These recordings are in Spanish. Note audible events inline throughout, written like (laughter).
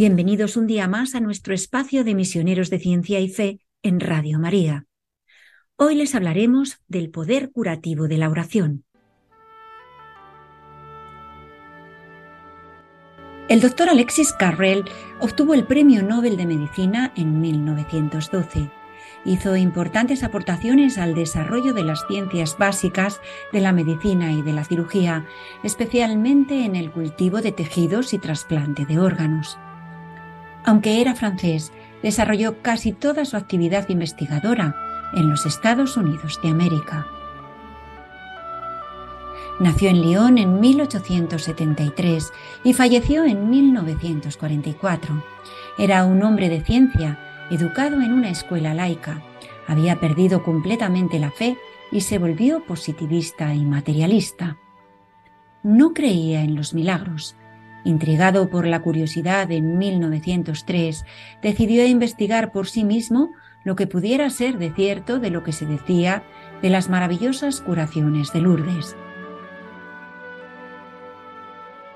Bienvenidos un día más a nuestro espacio de misioneros de ciencia y fe en Radio María. Hoy les hablaremos del poder curativo de la oración. El doctor Alexis Carrel obtuvo el Premio Nobel de Medicina en 1912. Hizo importantes aportaciones al desarrollo de las ciencias básicas de la medicina y de la cirugía, especialmente en el cultivo de tejidos y trasplante de órganos. Aunque era francés, desarrolló casi toda su actividad investigadora en los Estados Unidos de América. Nació en Lyon en 1873 y falleció en 1944. Era un hombre de ciencia, educado en una escuela laica. Había perdido completamente la fe y se volvió positivista y materialista. No creía en los milagros. Intrigado por la curiosidad en 1903, decidió investigar por sí mismo lo que pudiera ser de cierto de lo que se decía de las maravillosas curaciones de Lourdes.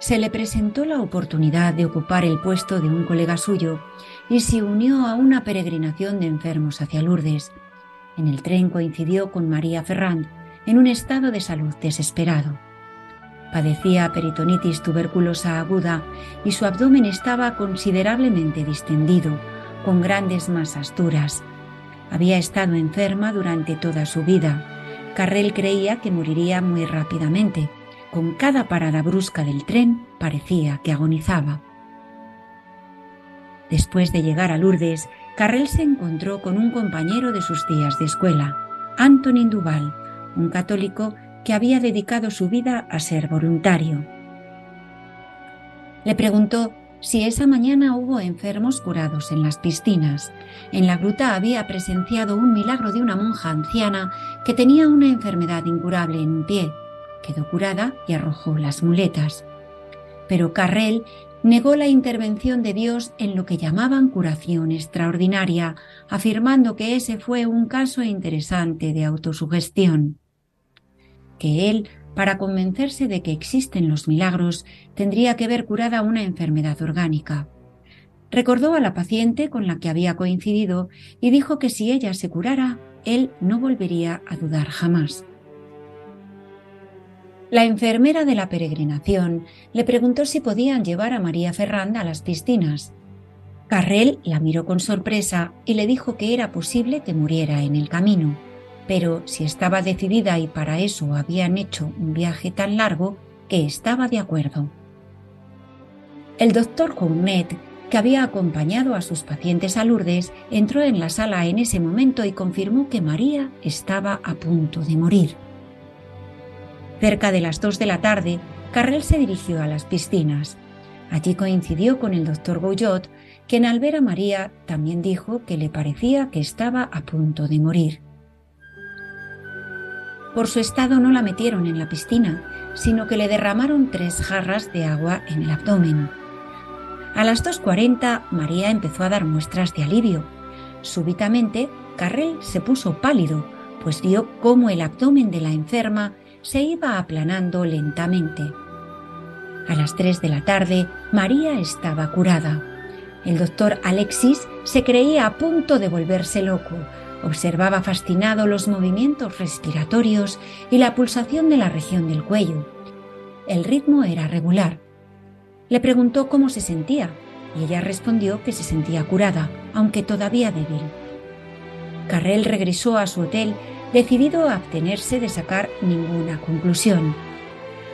Se le presentó la oportunidad de ocupar el puesto de un colega suyo y se unió a una peregrinación de enfermos hacia Lourdes. En el tren coincidió con María Ferrand en un estado de salud desesperado. Padecía peritonitis tuberculosa aguda y su abdomen estaba considerablemente distendido, con grandes masas duras. Había estado enferma durante toda su vida. Carrel creía que moriría muy rápidamente. Con cada parada brusca del tren parecía que agonizaba. Después de llegar a Lourdes, Carrel se encontró con un compañero de sus días de escuela, Antonin Duval, un católico que había dedicado su vida a ser voluntario. Le preguntó si esa mañana hubo enfermos curados en las piscinas. En la gruta había presenciado un milagro de una monja anciana que tenía una enfermedad incurable en un pie. Quedó curada y arrojó las muletas. Pero Carrel negó la intervención de Dios en lo que llamaban curación extraordinaria, afirmando que ese fue un caso interesante de autosugestión. Que él para convencerse de que existen los milagros, tendría que ver curada una enfermedad orgánica. Recordó a la paciente con la que había coincidido y dijo que si ella se curara, él no volvería a dudar jamás. La enfermera de la peregrinación le preguntó si podían llevar a María Ferranda a las piscinas. Carrel la miró con sorpresa y le dijo que era posible que muriera en el camino pero si estaba decidida y para eso habían hecho un viaje tan largo, que estaba de acuerdo. El doctor Counet, que había acompañado a sus pacientes a Lourdes, entró en la sala en ese momento y confirmó que María estaba a punto de morir. Cerca de las dos de la tarde, Carrel se dirigió a las piscinas. Allí coincidió con el doctor Gouillot, quien al ver a María también dijo que le parecía que estaba a punto de morir. Por su estado no la metieron en la piscina, sino que le derramaron tres jarras de agua en el abdomen. A las 2.40 María empezó a dar muestras de alivio. Súbitamente, Carrel se puso pálido, pues vio cómo el abdomen de la enferma se iba aplanando lentamente. A las 3 de la tarde, María estaba curada. El doctor Alexis se creía a punto de volverse loco, Observaba fascinado los movimientos respiratorios y la pulsación de la región del cuello. El ritmo era regular. Le preguntó cómo se sentía y ella respondió que se sentía curada, aunque todavía débil. Carrel regresó a su hotel decidido a abstenerse de sacar ninguna conclusión.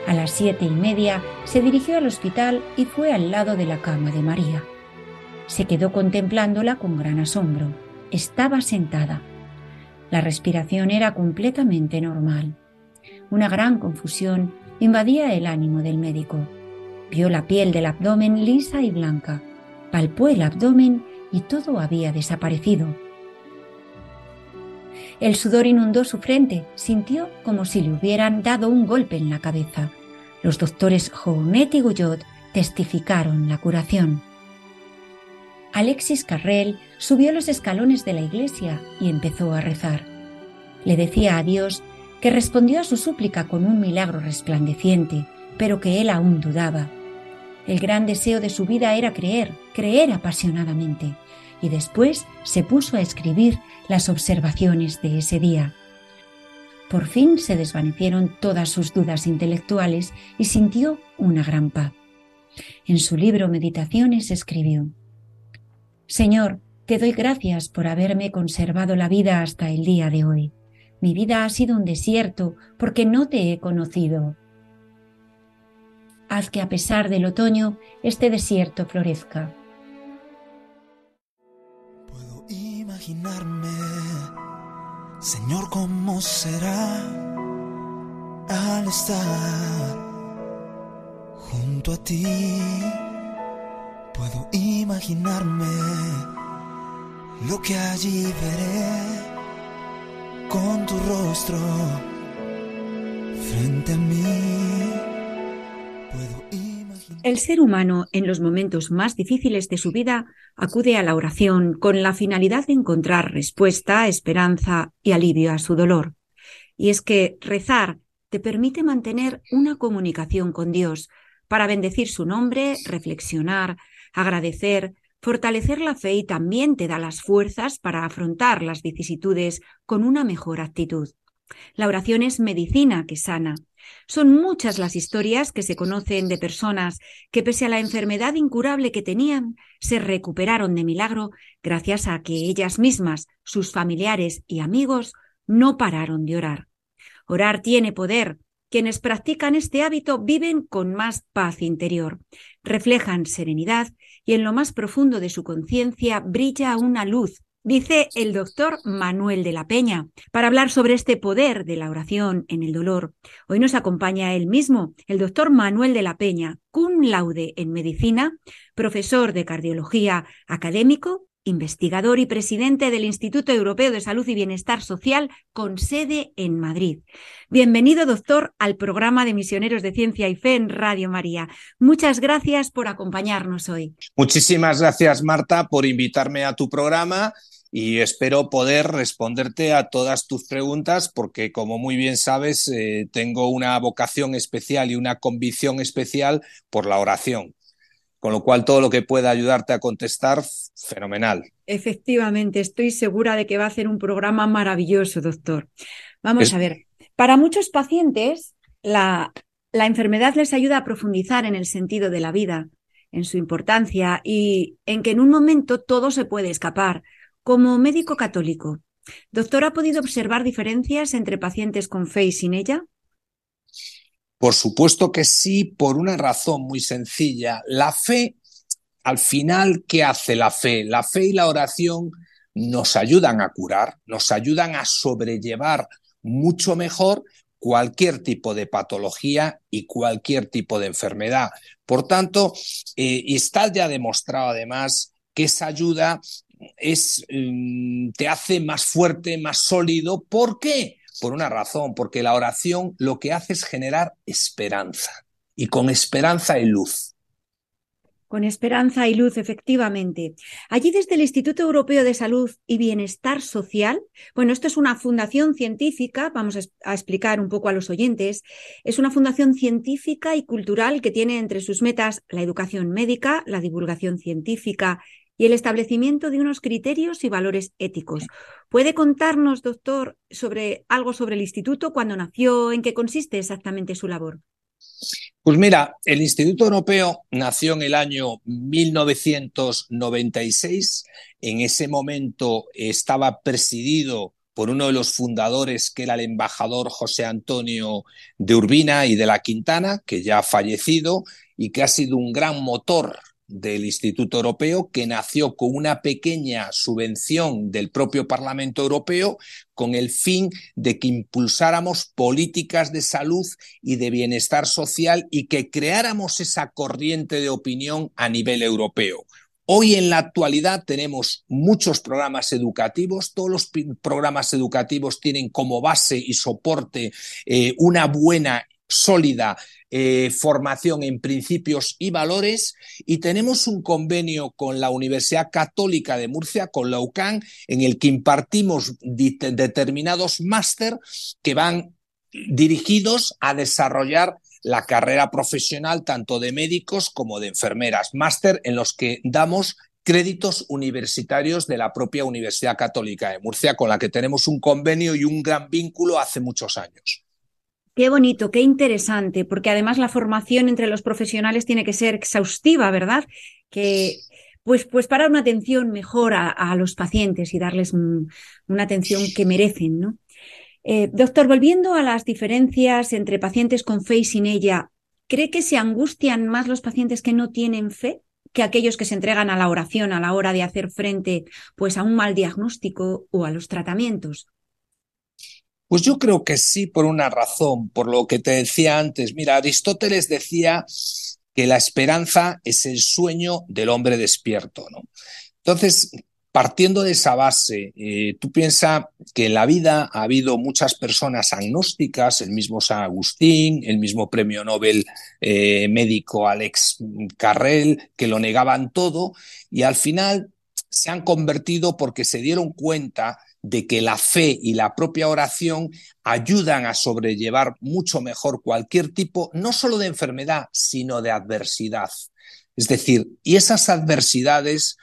A las siete y media se dirigió al hospital y fue al lado de la cama de María. Se quedó contemplándola con gran asombro estaba sentada. La respiración era completamente normal. Una gran confusión invadía el ánimo del médico. Vio la piel del abdomen lisa y blanca, palpó el abdomen y todo había desaparecido. El sudor inundó su frente, sintió como si le hubieran dado un golpe en la cabeza. Los doctores Jounet y Guyot testificaron la curación. Alexis Carrel subió los escalones de la iglesia y empezó a rezar. Le decía a Dios que respondió a su súplica con un milagro resplandeciente, pero que él aún dudaba. El gran deseo de su vida era creer, creer apasionadamente, y después se puso a escribir las observaciones de ese día. Por fin se desvanecieron todas sus dudas intelectuales y sintió una gran paz. En su libro Meditaciones escribió, Señor, te doy gracias por haberme conservado la vida hasta el día de hoy. Mi vida ha sido un desierto porque no te he conocido. Haz que a pesar del otoño este desierto florezca. Imaginarme, Señor, cómo será al estar junto a ti. Puedo imaginarme lo que allí veré con tu rostro frente a mí. El ser humano en los momentos más difíciles de su vida acude a la oración con la finalidad de encontrar respuesta, esperanza y alivio a su dolor. Y es que rezar te permite mantener una comunicación con Dios, para bendecir su nombre, reflexionar, agradecer, fortalecer la fe y también te da las fuerzas para afrontar las vicisitudes con una mejor actitud. La oración es medicina que sana. Son muchas las historias que se conocen de personas que pese a la enfermedad incurable que tenían, se recuperaron de milagro gracias a que ellas mismas, sus familiares y amigos no pararon de orar. Orar tiene poder, quienes practican este hábito viven con más paz interior, reflejan serenidad y en lo más profundo de su conciencia brilla una luz, dice el doctor Manuel de la Peña. Para hablar sobre este poder de la oración en el dolor, hoy nos acompaña él mismo, el doctor Manuel de la Peña, cum laude en medicina, profesor de cardiología académico, investigador y presidente del Instituto Europeo de Salud y Bienestar Social con sede en Madrid. Bienvenido, doctor, al programa de Misioneros de Ciencia y Fe en Radio María. Muchas gracias por acompañarnos hoy. Muchísimas gracias, Marta, por invitarme a tu programa y espero poder responderte a todas tus preguntas porque, como muy bien sabes, eh, tengo una vocación especial y una convicción especial por la oración. Con lo cual, todo lo que pueda ayudarte a contestar, fenomenal. Efectivamente, estoy segura de que va a ser un programa maravilloso, doctor. Vamos a ver, para muchos pacientes, la, la enfermedad les ayuda a profundizar en el sentido de la vida, en su importancia y en que en un momento todo se puede escapar. Como médico católico, doctor, ¿ha podido observar diferencias entre pacientes con fe y sin ella? Por supuesto que sí, por una razón muy sencilla. La fe, al final, ¿qué hace la fe? La fe y la oración nos ayudan a curar, nos ayudan a sobrellevar mucho mejor cualquier tipo de patología y cualquier tipo de enfermedad. Por tanto, eh, está ya demostrado además que esa ayuda es, mm, te hace más fuerte, más sólido. ¿Por qué? por una razón, porque la oración lo que hace es generar esperanza. Y con esperanza y luz. Con esperanza y luz, efectivamente. Allí desde el Instituto Europeo de Salud y Bienestar Social, bueno, esto es una fundación científica, vamos a explicar un poco a los oyentes, es una fundación científica y cultural que tiene entre sus metas la educación médica, la divulgación científica y el establecimiento de unos criterios y valores éticos. ¿Puede contarnos, doctor, sobre algo sobre el instituto, cuándo nació, en qué consiste exactamente su labor? Pues mira, el Instituto Europeo nació en el año 1996. En ese momento estaba presidido por uno de los fundadores, que era el embajador José Antonio de Urbina y de la Quintana, que ya ha fallecido y que ha sido un gran motor del Instituto Europeo que nació con una pequeña subvención del propio Parlamento Europeo con el fin de que impulsáramos políticas de salud y de bienestar social y que creáramos esa corriente de opinión a nivel europeo. Hoy en la actualidad tenemos muchos programas educativos, todos los programas educativos tienen como base y soporte eh, una buena sólida eh, formación en principios y valores y tenemos un convenio con la Universidad Católica de Murcia, con la UCAN, en el que impartimos determinados máster que van dirigidos a desarrollar la carrera profesional tanto de médicos como de enfermeras, máster en los que damos créditos universitarios de la propia Universidad Católica de Murcia, con la que tenemos un convenio y un gran vínculo hace muchos años. Qué bonito, qué interesante, porque además la formación entre los profesionales tiene que ser exhaustiva, ¿verdad? Que pues, pues para una atención mejor a, los pacientes y darles una atención que merecen, ¿no? Eh, doctor, volviendo a las diferencias entre pacientes con fe y sin ella, ¿cree que se angustian más los pacientes que no tienen fe que aquellos que se entregan a la oración a la hora de hacer frente pues a un mal diagnóstico o a los tratamientos? Pues yo creo que sí, por una razón, por lo que te decía antes. Mira, Aristóteles decía que la esperanza es el sueño del hombre despierto, ¿no? Entonces, partiendo de esa base, eh, tú piensas que en la vida ha habido muchas personas agnósticas, el mismo San Agustín, el mismo premio Nobel eh, médico Alex Carrel, que lo negaban todo y al final se han convertido porque se dieron cuenta de que la fe y la propia oración ayudan a sobrellevar mucho mejor cualquier tipo, no solo de enfermedad, sino de adversidad. Es decir, y esas adversidades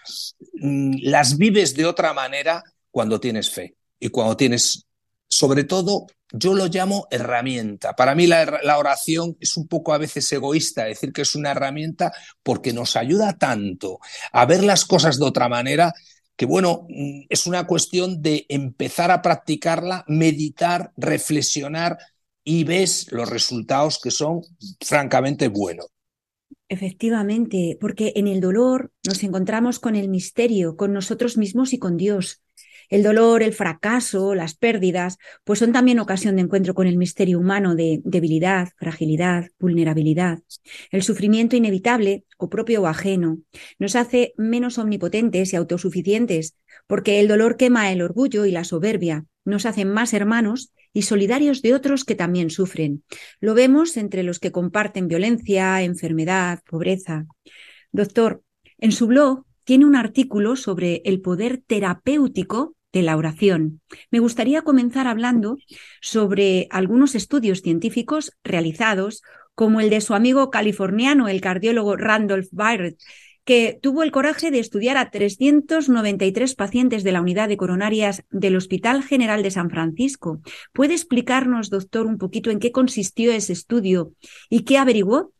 mm, las vives de otra manera cuando tienes fe y cuando tienes, sobre todo, yo lo llamo herramienta. Para mí la, la, oración es un poco a veces egoísta decir que es una herramienta porque nos ayuda tanto a ver las cosas de otra manera que bueno, es una cuestión de empezar a practicarla, meditar, reflexionar y ves los resultados que son francamente buenos. Efectivamente, porque en el dolor nos encontramos con el misterio, con nosotros mismos y con Dios. El dolor, el fracaso, las pérdidas, pues son también ocasión de encuentro con el misterio humano de debilidad, fragilidad, vulnerabilidad. El sufrimiento inevitable, o propio o ajeno, nos hace menos omnipotentes y autosuficientes, porque el dolor quema el orgullo y la soberbia, nos hacen más hermanos y solidarios de otros que también sufren. Lo vemos entre los que comparten violencia, enfermedad, pobreza. Doctor, en su blog tiene un artículo sobre el poder terapéutico de la oración. Me gustaría comenzar hablando sobre algunos estudios científicos realizados, como el de su amigo californiano, el cardiólogo Randolph Barrett, que tuvo el coraje de estudiar a 393 pacientes de la unidad de coronarias del Hospital General de San Francisco. ¿Puede explicarnos, doctor, un poquito en qué consistió ese estudio y qué averiguó?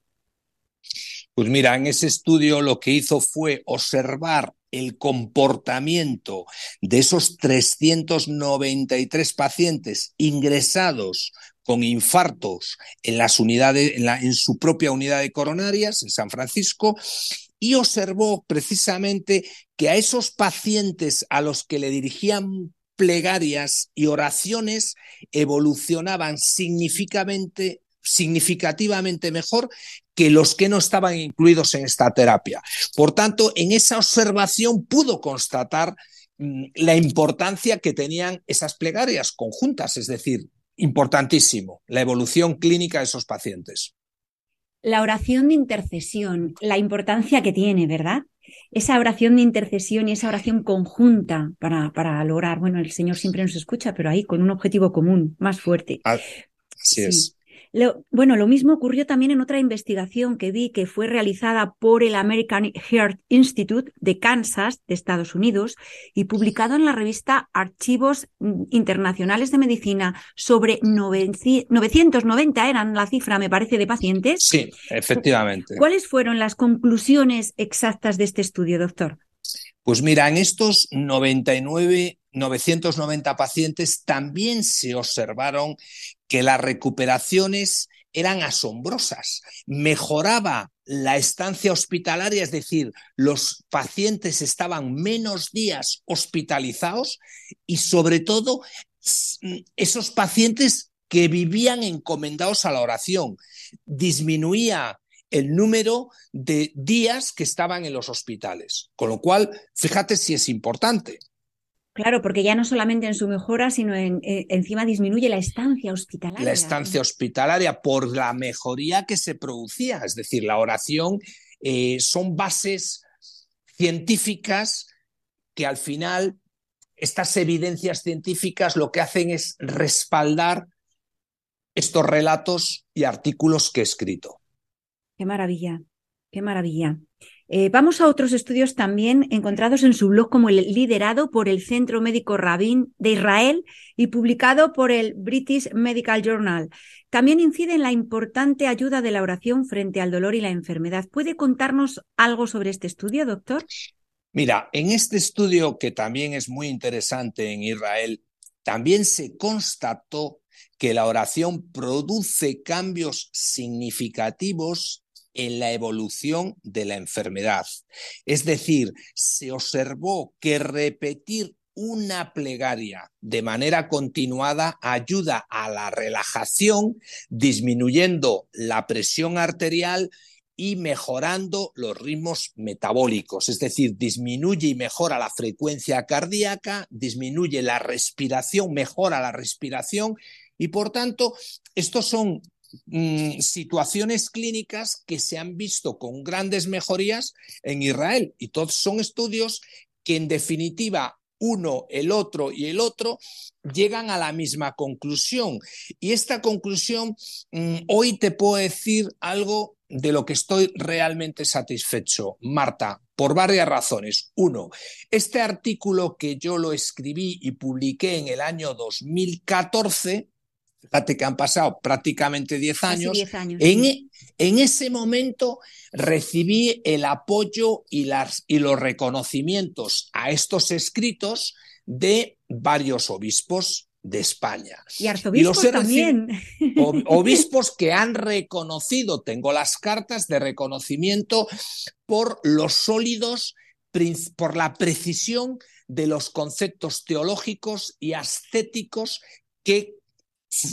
Pues mira, en ese estudio lo que hizo fue observar el comportamiento de esos 393 pacientes ingresados con infartos en las unidades, en, su propia unidad de coronarias en San Francisco y observó precisamente que a esos pacientes a los que le dirigían plegarias y oraciones evolucionaban significativamente significativamente mejor que los que no estaban incluidos en esta terapia. Por tanto, en esa observación pudo constatar mm, la importancia que tenían esas plegarias conjuntas, es decir, importantísimo, la evolución clínica de esos pacientes. La oración de intercesión, la importancia que tiene, ¿verdad? Esa oración de intercesión y esa oración conjunta para, para lograr, bueno, el Señor siempre nos escucha, pero ahí con un objetivo común, más fuerte. Así es bueno, lo mismo ocurrió también en otra investigación que vi que fue realizada por el American Heart Institute de Kansas, de Estados Unidos, y publicado en la revista Archivos Internacionales de Medicina sobre 990 eran la cifra, me parece, de pacientes. Sí, efectivamente. ¿Cuáles fueron las conclusiones exactas de este estudio, doctor? Pues mira, en estos 99 990 pacientes también se observaron que las recuperaciones eran asombrosas. Mejoraba la estancia hospitalaria, es decir, los pacientes estaban menos días hospitalizados y sobre todo esos pacientes que vivían encomendados a la oración. Disminuía el número de días que estaban en los hospitales. Con lo cual, fíjate si es importante. Claro, porque ya no solamente en su mejora, sino en, eh, encima disminuye la estancia hospitalaria. La estancia hospitalaria por la mejoría que se producía. Es decir, la oración eh, son bases científicas que al final estas evidencias científicas lo que hacen es respaldar estos relatos y artículos que he escrito. Qué maravilla, qué maravilla. Eh, vamos a otros estudios también encontrados en su blog como el liderado por el Centro Médico Rabin de Israel y publicado por el British Medical Journal. También incide en la importante ayuda de la oración frente al dolor y la enfermedad. ¿Puede contarnos algo sobre este estudio, doctor? Mira, en este estudio que también es muy interesante en Israel, también se constató que la oración produce cambios significativos en la evolución de la enfermedad. Es decir, se observó que repetir una plegaria de manera continuada ayuda a la relajación, disminuyendo la presión arterial y mejorando los ritmos metabólicos, es decir, disminuye y mejora la frecuencia cardíaca, disminuye la respiración, mejora la respiración y por tanto, estos son Mm, situaciones clínicas que se han visto con grandes mejorías en Israel. Y todos son estudios que en definitiva uno, el otro y el otro llegan a la misma conclusión. Y esta conclusión, mm, hoy te puedo decir algo de lo que estoy realmente satisfecho, Marta, por varias razones. Uno, este artículo que yo lo escribí y publiqué en el año 2014, Fíjate que han pasado prácticamente 10 años. en, en, ese momento recibí el apoyo y, las, y los reconocimientos a estos escritos de varios obispos de España. Y arzobispos también. (laughs) Obispos que han reconocido, tengo las cartas de reconocimiento por los sólidos, por la precisión de los conceptos teológicos y ascéticos que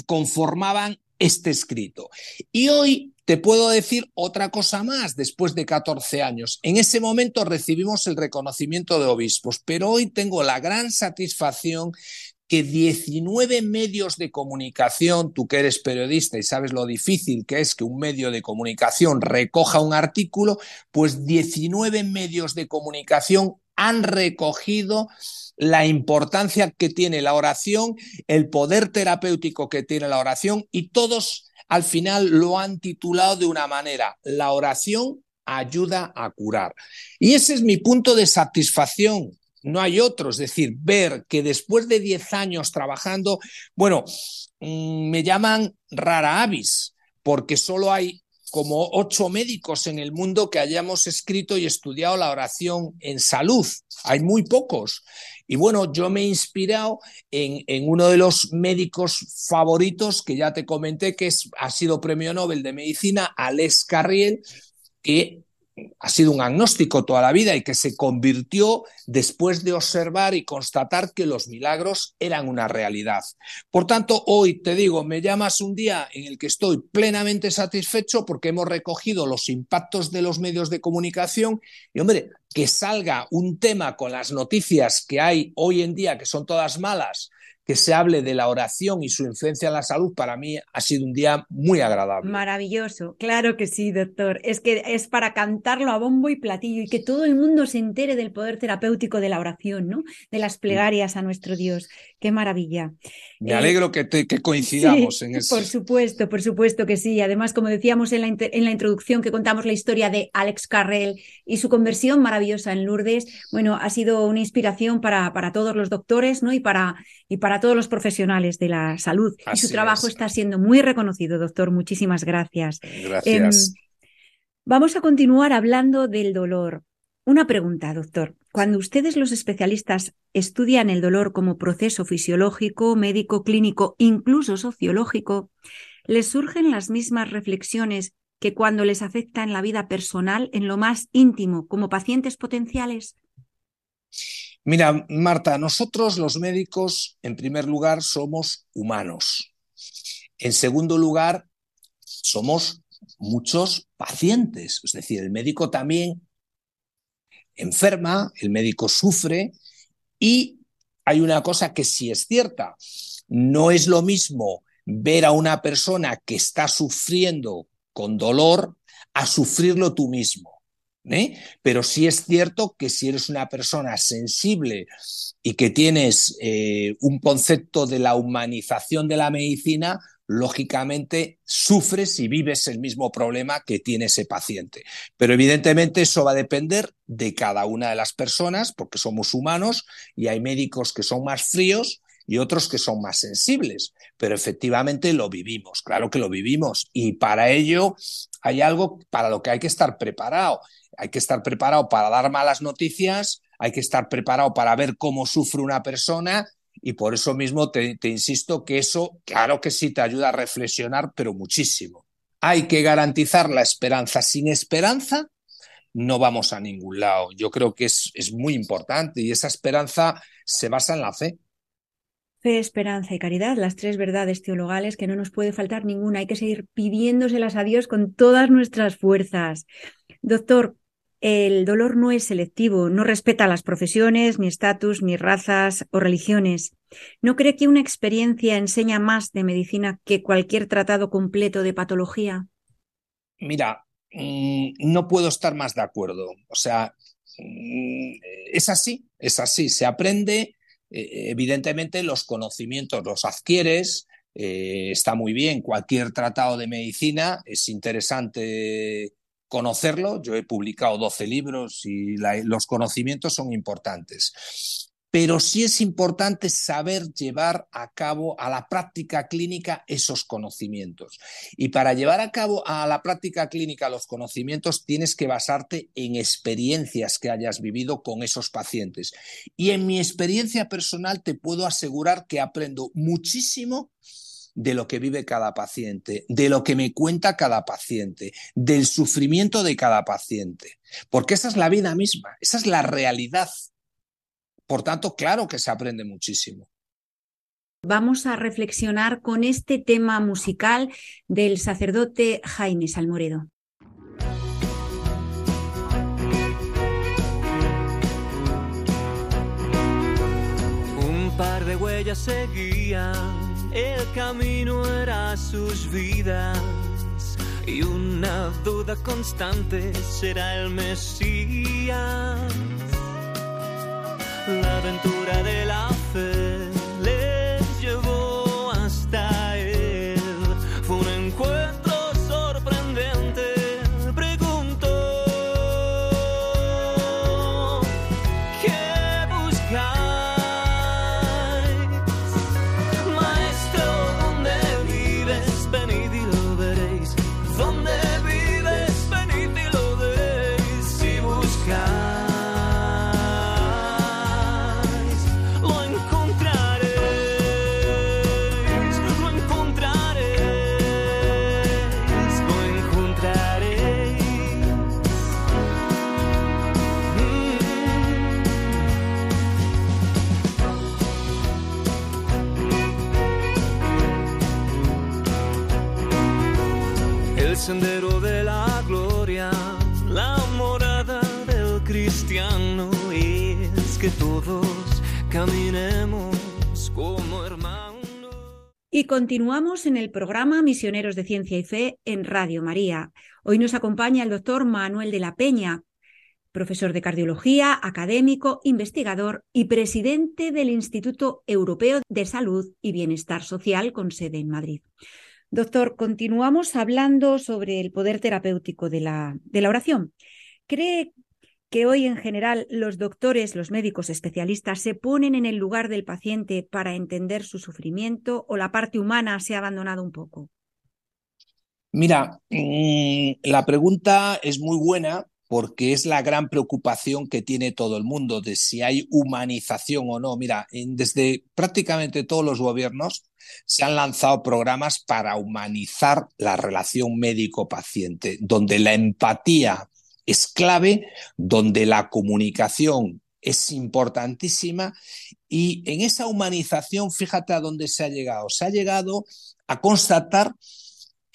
conformaban este escrito. Y hoy te puedo decir otra cosa más, después de 14 años. En ese momento recibimos el reconocimiento de obispos, pero hoy tengo la gran satisfacción que 19 medios de comunicación, tú que eres periodista y sabes lo difícil que es que un medio de comunicación recoja un artículo, pues 19 medios de comunicación han recogido la importancia que tiene la oración, el poder terapéutico que tiene la oración y todos al final lo han titulado de una manera, la oración ayuda a curar. Y ese es mi punto de satisfacción. No hay otro, es decir, ver que después de 10 años trabajando, bueno, mm, me llaman rara avis, porque solo hay como ocho médicos en el mundo que hayamos escrito y estudiado la oración en salud. Hay muy pocos. Y bueno, yo me he inspirado en, en, uno de los médicos favoritos que ya te comenté, que es, ha sido premio Nobel de Medicina, Alex Carriel, que ha sido un agnóstico toda la vida y que se convirtió después de observar y constatar que los milagros eran una realidad. Por tanto, hoy te digo, me llamas un día en el que estoy plenamente satisfecho porque hemos recogido los impactos de los medios de comunicación y, hombre, que salga un tema con las noticias que hay hoy en día, que son todas malas, que se hable de la oración y su influencia en la salud, para mí ha sido un día muy agradable. Maravilloso, claro que sí, doctor. Es que es para cantarlo a bombo y platillo y que todo el mundo se entere del poder terapéutico de la oración, ¿no? De las plegarias a nuestro Dios. Qué maravilla. Me eh, alegro que, que coincidamos en eso. Por supuesto, por supuesto que sí. Además, como decíamos en la, en la introducción, que contamos la historia de Alex Carrel y su conversión maravillosa en Lourdes, bueno, ha sido una inspiración para, para todos los doctores, ¿no? Y para, y para todos los profesionales de la salud. y su trabajo está siendo muy reconocido, doctor. Muchísimas gracias. Gracias. Em, vamos a continuar hablando del dolor. Una pregunta, doctor. Cuando ustedes los especialistas estudian el dolor como proceso fisiológico, médico, clínico, incluso sociológico, ¿les surgen las mismas reflexiones que cuando les afecta en la vida personal, en lo más íntimo, como pacientes potenciales? Mira, Marta, nosotros los médicos, en primer lugar, somos humanos. En segundo lugar, somos muchos pacientes. Es decir, el médico también enferma, el médico sufre y hay una cosa que sí es cierta. No es lo mismo ver a una persona que está sufriendo con dolor a sufrirlo tú mismo. ¿Eh? Pero sí es cierto que si eres una persona sensible y que tienes eh, un concepto de la humanización de la medicina, lógicamente sufres y vives el mismo problema que tiene ese paciente. Pero evidentemente eso va a depender de cada una de las personas, porque somos humanos y hay médicos que son más fríos y otros que son más sensibles, pero efectivamente lo vivimos, claro que lo vivimos y para ello hay algo para lo que hay que estar preparado. Hay que estar preparado para dar malas noticias, hay que estar preparado para ver cómo sufre una persona y por eso mismo te, insisto que eso, claro que sí, te ayuda a reflexionar, pero muchísimo. Hay que garantizar la esperanza. Sin esperanza no vamos a ningún lado. Yo creo que es, es muy importante y esa esperanza se basa en la fe. Fe, esperanza y caridad, las tres verdades teologales que no nos puede faltar ninguna. Hay que seguir pidiéndoselas a Dios con todas nuestras fuerzas. Doctor, el dolor no es selectivo, no respeta las profesiones, ni estatus, ni razas o religiones. ¿No cree que una experiencia enseña más de medicina que cualquier tratado completo de patología? Mira, mm, no puedo estar más de acuerdo. O sea, mm, es así, es así. Se aprende, eh, evidentemente los conocimientos los adquieres, eh, está muy bien. Cualquier tratado de medicina es interesante conocerlo. Yo he publicado 12 libros y los conocimientos son importantes. Pero sí es importante saber llevar a cabo a la práctica clínica esos conocimientos. Y para llevar a cabo a la práctica clínica los conocimientos tienes que basarte en experiencias que hayas vivido con esos pacientes. Y en mi experiencia personal te puedo asegurar que aprendo muchísimo de lo que vive cada paciente, de lo que me cuenta cada paciente, del sufrimiento de cada paciente, porque esa es la vida misma, esa es la realidad. Por tanto, claro que se aprende muchísimo. Vamos a reflexionar con este tema musical del sacerdote Jaime Salmoredo. Un par de huellas seguían el camino era sus vidas y una duda constante será el Mesías. La aventura de la fe sendero de la gloria, la morada del cristiano es que todos caminemos como. Y continuamos en el programa Misioneros de Ciencia y Fe en Radio María. Hoy nos acompaña el doctor Manuel de la Peña, profesor de cardiología, académico, investigador y presidente del Instituto Europeo de Salud y Bienestar Social con sede en Madrid. Doctor, continuamos hablando sobre el poder terapéutico de la, de la oración. ¿Cree que hoy en general los doctores, los médicos especialistas se ponen en el lugar del paciente para entender su sufrimiento o la parte humana se ha abandonado un poco? Mira, mm, la pregunta es muy buena porque es la gran preocupación que tiene todo el mundo de si hay humanización o no. Mira, desde prácticamente todos los gobiernos se han lanzado programas para humanizar la relación médico-paciente, donde la empatía es clave, donde la comunicación es importantísima y en esa humanización, fíjate a dónde se ha llegado. Se ha llegado a constatar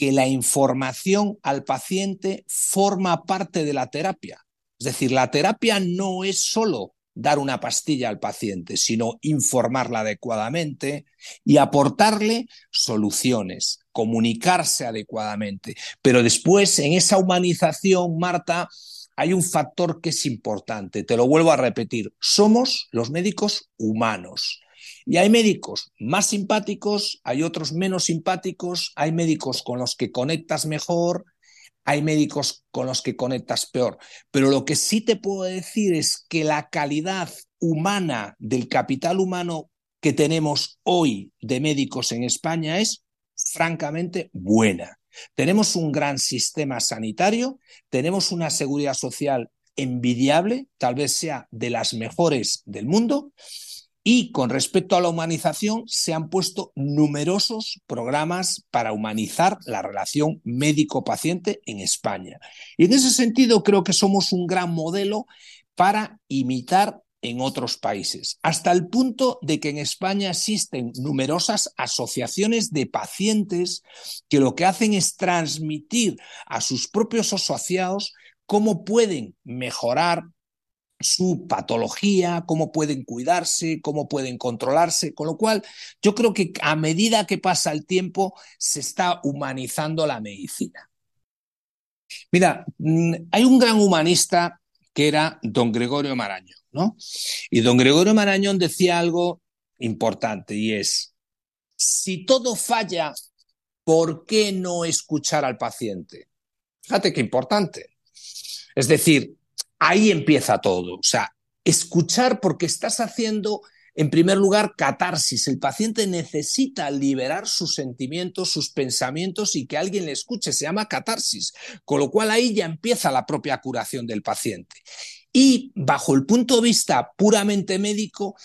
que la información al paciente forma parte de la terapia. Es decir, la terapia no es solo dar una pastilla al paciente, sino informarla adecuadamente y aportarle soluciones, comunicarse adecuadamente. Pero después, en esa humanización, Marta, hay un factor que es importante, te lo vuelvo a repetir, somos los médicos humanos. Y hay médicos más simpáticos, hay otros menos simpáticos, hay médicos con los que conectas mejor, hay médicos con los que conectas peor. Pero lo que sí te puedo decir es que la calidad humana del capital humano que tenemos hoy de médicos en España es francamente buena. Tenemos un gran sistema sanitario, tenemos una seguridad social envidiable, tal vez sea de las mejores del mundo, y con respecto a la humanización, se han puesto numerosos programas para humanizar la relación médico-paciente en España. Y en ese sentido creo que somos un gran modelo para imitar en otros países, hasta el punto de que en España existen numerosas asociaciones de pacientes que lo que hacen es transmitir a sus propios asociados cómo pueden mejorar su patología, cómo pueden cuidarse, cómo pueden controlarse, con lo cual yo creo que a medida que pasa el tiempo se está humanizando la medicina. Mira, mm, hay un gran humanista que era don Gregorio Marañón, ¿no? Y don Gregorio Marañón decía algo importante y es, si todo falla, ¿por qué no escuchar al paciente? Fíjate qué importante. Es decir, ahí empieza todo. O sea, escuchar porque estás haciendo, en primer lugar, catarsis. El paciente necesita liberar sus sentimientos, sus pensamientos y que alguien le escuche. Se llama catarsis. Con lo cual ahí ya empieza la propia curación del paciente. Y bajo el punto de vista puramente médico,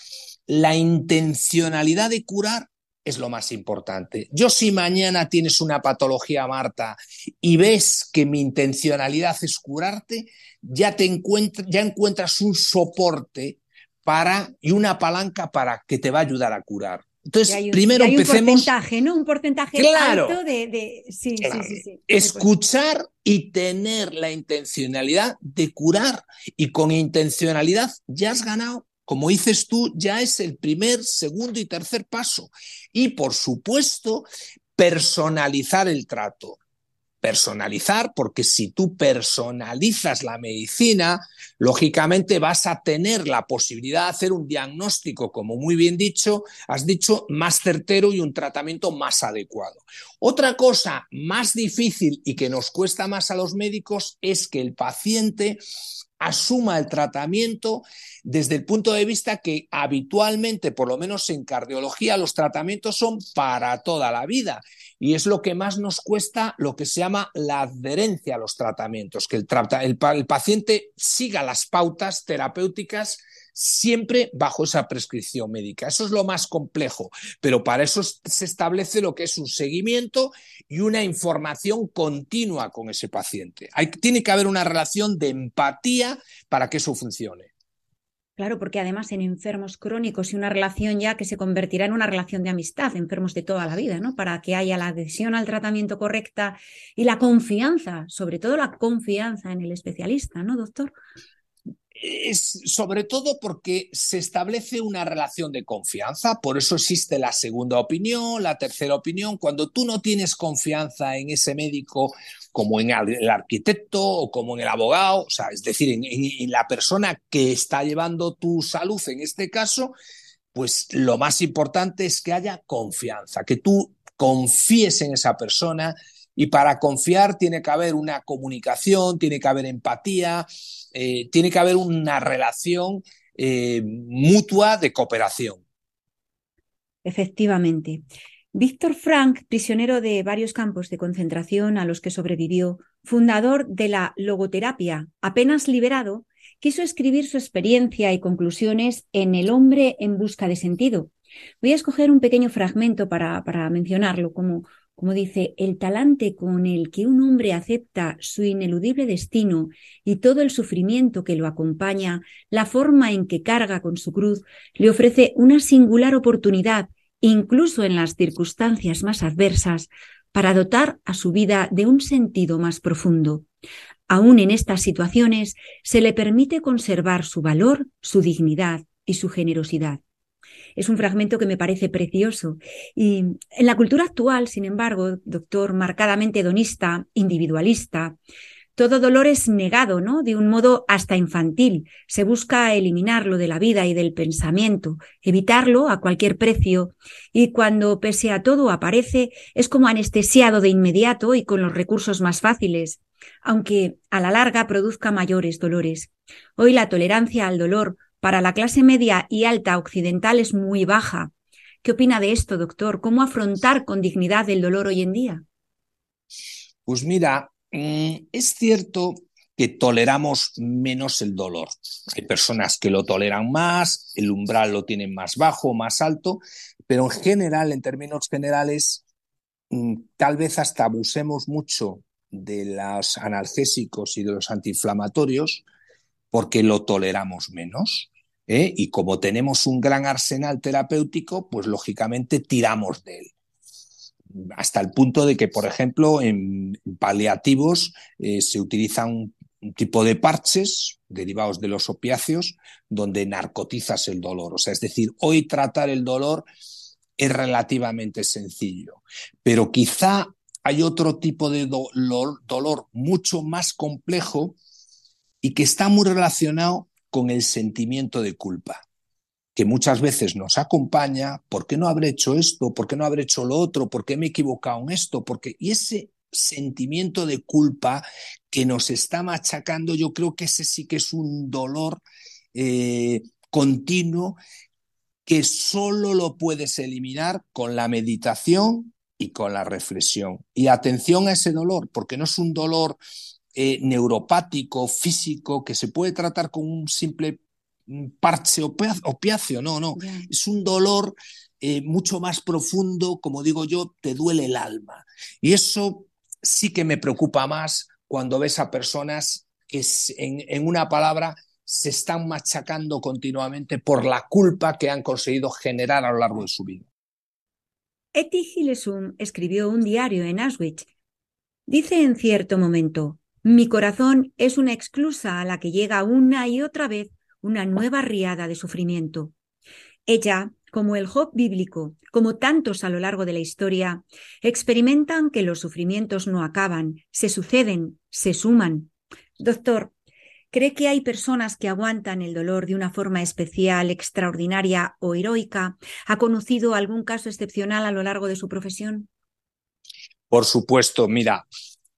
la intencionalidad de curar es lo más importante. Yo si mañana tienes una patología, Marta, y ves que mi intencionalidad es curarte, ya, te ya encuentras un soporte para, y una palanca para que te va a ayudar a curar. Entonces, primero hay empecemos. Un porcentaje, ¿no? Un porcentaje claro, alto de. Sí, sí, sí, sí, Escuchar y tener la intencionalidad de curar. Y con intencionalidad ya has ganado como dices tú, ya es el primer, segundo y tercer paso. Y por supuesto, personalizar el trato. Personalizar, porque si tú personalizas la medicina, lógicamente vas a tener la posibilidad de hacer un diagnóstico, como muy bien dicho, has dicho, más certero y un tratamiento más adecuado. Otra cosa más difícil y que nos cuesta más a los médicos es que el paciente asuma el tratamiento desde el punto de vista que habitualmente, por lo menos en cardiología, los tratamientos son para toda la vida. Y es lo que más nos cuesta lo que se llama la adherencia a los tratamientos, que el, paciente siga las pautas terapéuticas siempre bajo esa prescripción médica. Eso es lo más complejo, pero para eso se establece lo que es un seguimiento y una información continua con ese paciente. Tiene que haber una relación de empatía para que eso funcione. Claro, porque además en enfermos crónicos y una relación ya que se convertirá en una relación de amistad, enfermos de toda la vida, ¿no? Para que haya la adhesión al tratamiento correcta y la confianza, sobre todo la confianza en el especialista, ¿no, doctor? es sobre todo porque se establece una relación de confianza, por eso existe la segunda opinión, la tercera opinión. Cuando tú no tienes confianza en ese médico, como en el arquitecto o como en el abogado, o sea, es decir, en, la persona que está llevando tu salud en este caso, pues lo más importante es que haya confianza, que tú confíes en esa persona y para confiar tiene que haber una comunicación, tiene que haber empatía, eh, tiene que haber una relación eh, mutua de cooperación. Efectivamente. Víctor Frank, prisionero de varios campos de concentración a los que sobrevivió, fundador de la logoterapia, apenas liberado, quiso escribir su experiencia y conclusiones en El hombre en busca de sentido. Voy a escoger un pequeño fragmento para, para mencionarlo, como, como dice, el talante con el que un hombre acepta su ineludible destino y todo el sufrimiento que lo acompaña, la forma en que carga con su cruz, le ofrece una singular oportunidad, incluso en las circunstancias más adversas, para dotar a su vida de un sentido más profundo. Aún en estas situaciones se le permite conservar su valor, su dignidad y su generosidad. Es un fragmento que me parece precioso. Y en la cultura actual, sin embargo, doctor, marcadamente hedonista, individualista, todo dolor es negado, ¿no? De un modo hasta infantil. Se busca eliminarlo de la vida y del pensamiento, evitarlo a cualquier precio, y cuando pese a todo aparece, es como anestesiado de inmediato y con los recursos más fáciles, aunque a la larga produzca mayores dolores. Hoy la tolerancia al dolor para la clase media y alta occidental es muy baja. ¿Qué opina de esto, doctor? ¿Cómo afrontar con dignidad el dolor hoy en día? Pues mira, es cierto que toleramos menos el dolor. Hay personas que lo toleran más, el umbral lo tienen más bajo, más alto, pero en general, en términos generales, mm, tal vez hasta abusemos mucho de los analgésicos y de los antiinflamatorios porque lo toleramos menos. ¿eh? Y como tenemos un gran arsenal terapéutico, pues lógicamente tiramos de él. Hasta el punto de que, por ejemplo, en paliativos eh, se utilizan un tipo de parches derivados de los opiáceos donde narcotizas el dolor. O sea, es decir, hoy tratar el dolor es relativamente sencillo, pero quizá hay otro tipo de dolor, dolor mucho más complejo y que está muy relacionado con el sentimiento de culpa, que muchas veces nos acompaña, ¿por qué no habré hecho esto? ¿Por qué no habré hecho lo otro? ¿Por qué me he equivocado en esto? Porque y ese sentimiento de culpa que nos está machacando, yo creo que ese sí que es un dolor eh, continuo que solo lo puedes eliminar con la meditación y con la reflexión. Y atención a ese dolor, porque no es un dolor eh, neuropático, físico, que se puede tratar con un simple parche opiáceo, no, no, es un dolor eh, mucho más profundo, como digo yo, te duele el alma. Y eso sí que me preocupa más cuando ves a personas que en, en una palabra se están machacando continuamente por la culpa que han conseguido generar a lo largo de su vida. Eti Gilesum escribió un diario en Auschwitz. Dice en cierto momento, mi corazón es una exclusa a la que llega una y otra vez una nueva riada de sufrimiento. Ella, como el Job bíblico, como tantos a lo largo de la historia, experimentan que los sufrimientos no acaban, se suceden, se suman. Doctor, ¿cree que hay personas que aguantan el dolor de una forma especial, extraordinaria o heroica? ¿Ha conocido algún caso excepcional a lo largo de su profesión? Por supuesto, mira,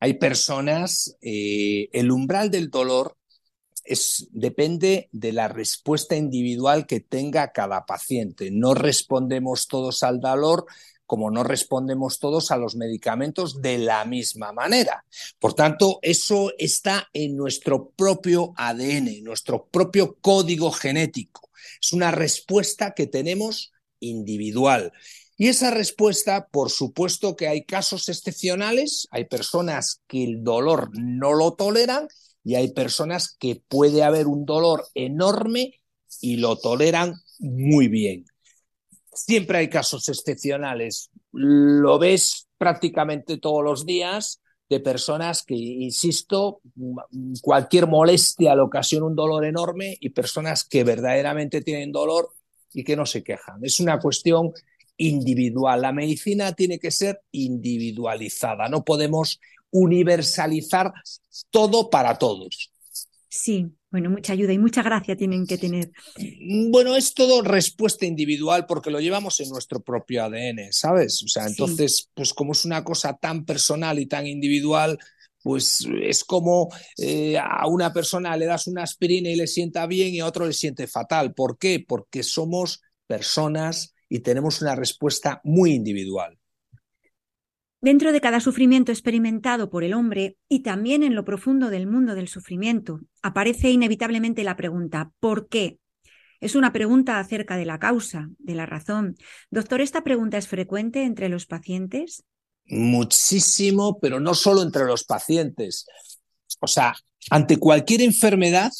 hay personas, eh, el umbral del dolor depende de la respuesta individual que tenga cada paciente. No respondemos todos al dolor como no respondemos todos a los medicamentos de la misma manera. Por tanto, eso está en nuestro propio ADN, nuestro propio código genético. Es una respuesta que tenemos individual. Y esa respuesta, por supuesto que hay casos excepcionales, hay personas que el dolor no lo toleran y hay personas que puede haber un dolor enorme y lo toleran muy bien. Siempre hay casos excepcionales. Lo ves prácticamente todos los días de personas que, insisto, cualquier molestia le ocasiona un dolor enorme y personas que verdaderamente tienen dolor y que no se quejan. Es una cuestión individual. La medicina tiene que ser individualizada, no podemos universalizar todo para todos. Sí, bueno, mucha ayuda y mucha gracia tienen que tener. Bueno, es todo respuesta individual porque lo llevamos en nuestro propio ADN, ¿sabes? O sea, entonces, pues como es una cosa tan personal y tan individual, pues es como eh, a una persona le das una aspirina y le sienta bien y a otro le siente fatal. ¿Por qué? Porque somos personas y tenemos una respuesta muy individual. Dentro de cada sufrimiento experimentado por el hombre y también en lo profundo del mundo del sufrimiento, aparece inevitablemente la pregunta ¿por qué? Es una pregunta acerca de la causa, de la razón. Doctor, ¿esta pregunta es frecuente entre los pacientes? Muchísimo, pero no solo entre los pacientes. O sea, ante cualquier enfermedad,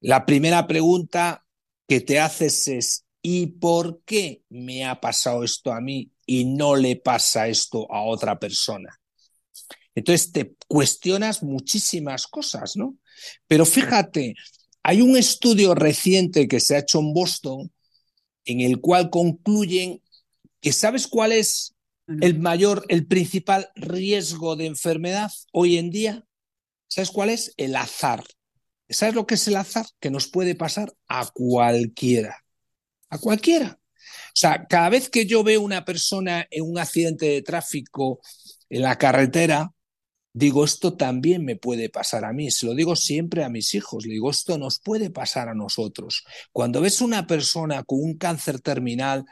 la primera pregunta que te haces es ¿y por qué me ha pasado esto a mí y no le pasa esto a otra persona? Entonces te cuestionas muchísimas cosas, ¿no? Pero fíjate, hay un estudio reciente que se ha hecho en Boston en el cual concluyen que ¿sabes cuál es el mayor, el principal riesgo de enfermedad hoy en día? ¿Sabes cuál es? El azar. ¿Sabes lo que es el azar? Que nos puede pasar a cualquiera. A cualquiera. O sea, cada vez que yo veo una persona en un accidente de tráfico en la carretera, digo, esto también me puede pasar a mí. Se lo digo siempre a mis hijos. Le digo, esto nos puede pasar a nosotros. Cuando ves una persona con un cáncer terminal,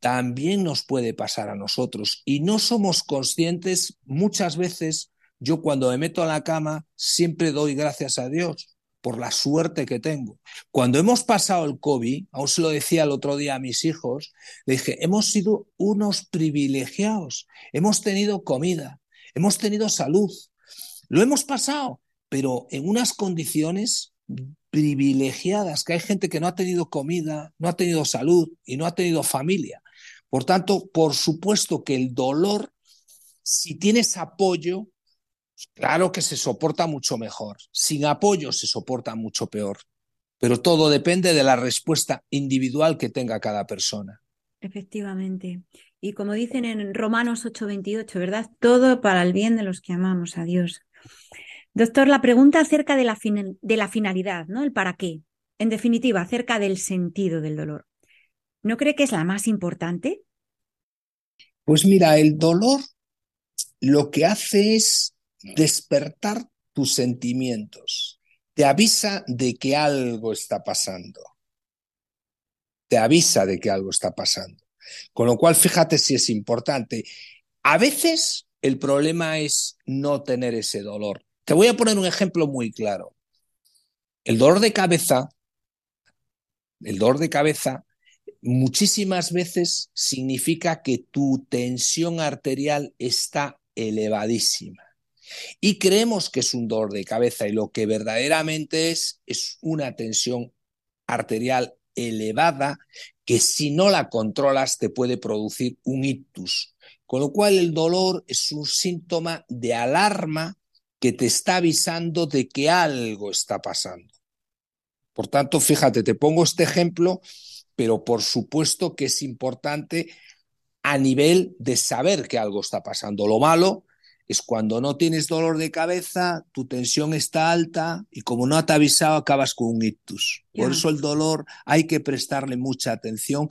también nos puede pasar a nosotros. Y no somos conscientes muchas veces. Yo cuando me meto a la cama siempre doy gracias a Dios por la suerte que tengo. Cuando hemos pasado el COVID, aún se lo decía el otro día a mis hijos, le dije, hemos sido unos privilegiados, hemos tenido comida, hemos tenido salud, lo hemos pasado, pero en unas condiciones privilegiadas, que hay gente que no ha tenido comida, no ha tenido salud y no ha tenido familia. Por tanto, por supuesto que el dolor, si tienes apoyo, Claro que se soporta mucho mejor. Sin apoyo se soporta mucho peor. Pero todo depende de la respuesta individual que tenga cada persona. Efectivamente. Y como dicen en Romanos 8:28, ¿verdad? Todo para el bien de los que amamos a Dios. Doctor, la pregunta acerca de la, de la finalidad, ¿no? El para qué. En definitiva, acerca del sentido del dolor. ¿No cree que es la más importante? Pues mira, el dolor lo que hace es despertar tus sentimientos. Te avisa de que algo está pasando. Te avisa de que algo está pasando. Con lo cual, fíjate si es importante. A veces el problema es no tener ese dolor. Te voy a poner un ejemplo muy claro. El dolor de cabeza, el dolor de cabeza, muchísimas veces significa que tu tensión arterial está elevadísima y creemos que es un dolor de cabeza y lo que verdaderamente es es una tensión arterial elevada que si no la controlas te puede producir un ictus. Con lo cual el dolor es un síntoma de alarma que te está avisando de que algo está pasando. Por tanto, fíjate, te pongo este ejemplo, pero por supuesto que es importante a nivel de saber que algo está pasando. Lo malo es cuando no tienes dolor de cabeza, tu tensión está alta y como no te ha avisado acabas con un ictus. Por eso el dolor hay que prestarle mucha atención,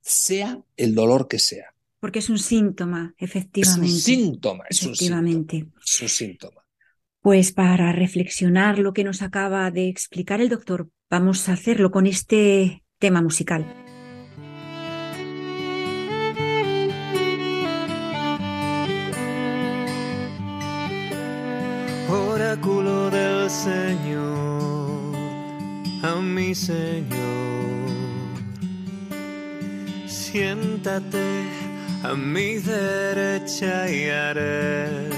sea el dolor que sea. Porque es un síntoma, efectivamente. Es un síntoma, es efectivamente. un síntoma. Es un síntoma. Pues para reflexionar lo que nos acaba de explicar el doctor, vamos a hacerlo con este tema musical. Señor, a mi Señor. Siéntate a mi derecha y haré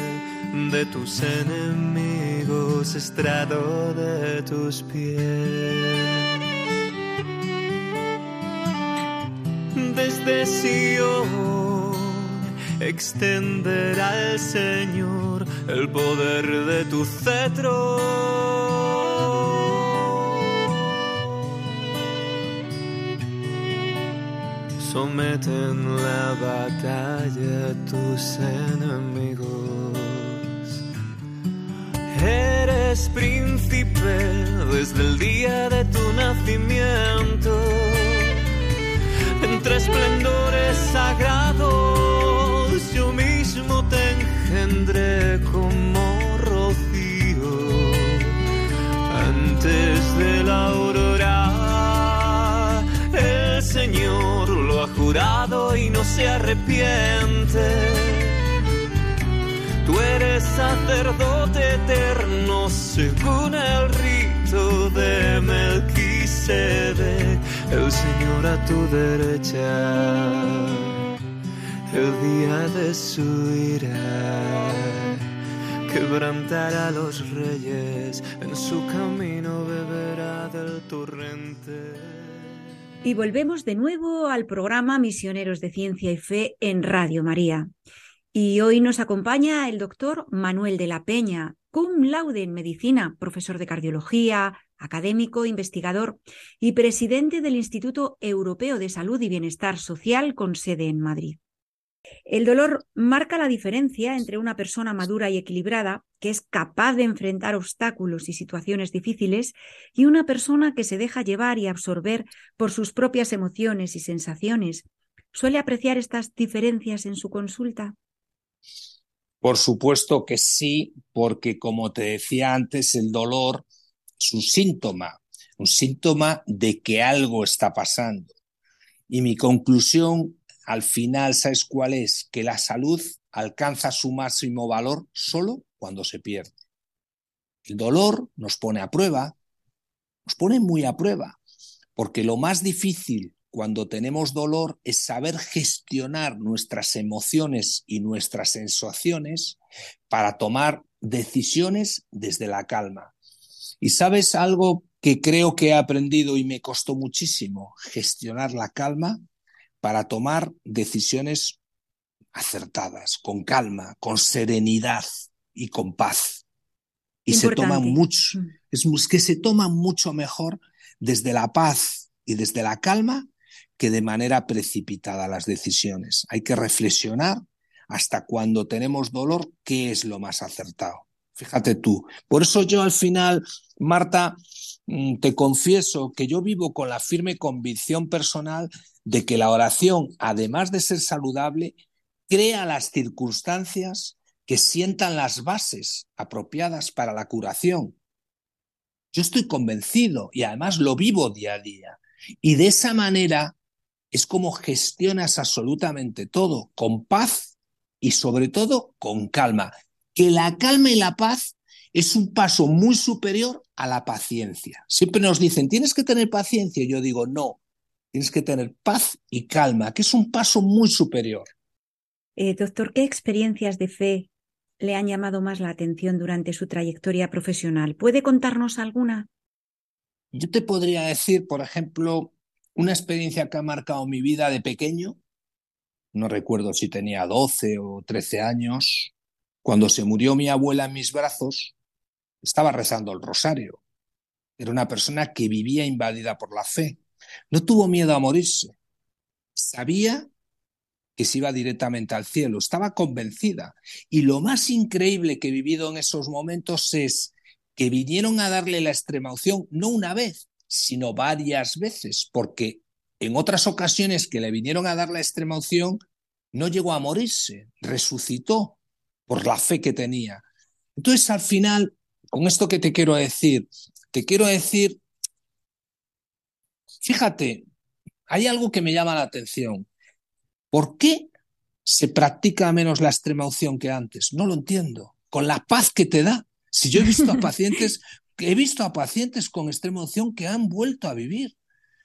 de tus enemigos estrado de tus pies. Desde Sion extenderá el Señor el poder de tu cetro. Someten la batalla a tus enemigos. Eres príncipe desde el día de tu nacimiento, entre esplendores sagrados yo mismo te engendré como rocío antes de la aurora. El Señor lo ha jurado y no se arrepiente. Tú eres sacerdote eterno según el rito de Melquisedec, el Señor a tu derecha, el día de su ira. Quebrantará a los reyes, en su camino beberá del torrente. Y volvemos de nuevo al programa Misioneros de Ciencia y Fe en Radio María. Y hoy nos acompaña el doctor Manuel de la Peña, cum laude en medicina, profesor de cardiología, académico, investigador y presidente del Instituto Europeo de Salud y Bienestar Social con sede en Madrid. El dolor marca la diferencia entre una persona madura y equilibrada, que es capaz de enfrentar obstáculos y situaciones difíciles, y una persona que se deja llevar y absorber por sus propias emociones y sensaciones. ¿Suele apreciar estas diferencias en su consulta? Por supuesto que sí, porque como te decía antes, el dolor es un síntoma, un síntoma de que algo está pasando. Y mi conclusión al final, ¿sabes cuál es? Que la salud alcanza su máximo valor solo cuando se pierde. El dolor nos pone a prueba, nos pone muy a prueba, porque lo más difícil cuando tenemos dolor es saber gestionar nuestras emociones y nuestras sensaciones para tomar decisiones desde la calma. Y sabes algo que creo que he aprendido y me costó muchísimo, gestionar la calma para tomar decisiones acertadas, con calma, con serenidad y con paz. Y se toman mucho, mm. es que se toman mucho mejor desde la paz y desde la calma que de manera precipitada las decisiones. Hay que reflexionar hasta cuando tenemos dolor qué es lo más acertado. Fíjate tú. Por eso yo al final, Marta, te confieso que yo vivo con la firme convicción personal de que la oración, además de ser saludable, crea las circunstancias que sientan las bases apropiadas para la curación. Yo estoy convencido y además lo vivo día a día. Y de esa manera es como gestionas absolutamente todo, con paz y sobre todo con calma. Que la calma y la paz es un paso muy superior a la paciencia. Siempre nos dicen, tienes que tener paciencia. Y yo digo, no, Tienes que tener paz y calma, que es un paso muy superior. Eh, doctor, ¿qué experiencias de fe le han llamado más la atención durante su trayectoria profesional? ¿Puede contarnos alguna? Yo te podría decir, por ejemplo, una experiencia que ha marcado mi vida de pequeño. No recuerdo si tenía 12 o 13 años. Cuando se murió mi abuela en mis brazos, estaba rezando el rosario. Era una persona que vivía invadida por la fe. No tuvo miedo a morirse. Sabía que se iba directamente al cielo, estaba convencida. Y lo más increíble que he vivido en esos momentos es que vinieron a darle la extremaunción no una vez, sino varias veces, porque en otras ocasiones que le vinieron a dar la extremaunción, no llegó a morirse, resucitó por la fe que tenía. Entonces, al final, con esto que te quiero decir, te quiero decir Fíjate, hay algo que me llama la atención. ¿Por qué se practica menos la extrema unción que antes? No lo entiendo. Con la paz que te da. Si yo he visto a pacientes, (laughs) he visto a pacientes con extrema unción que han vuelto a vivir.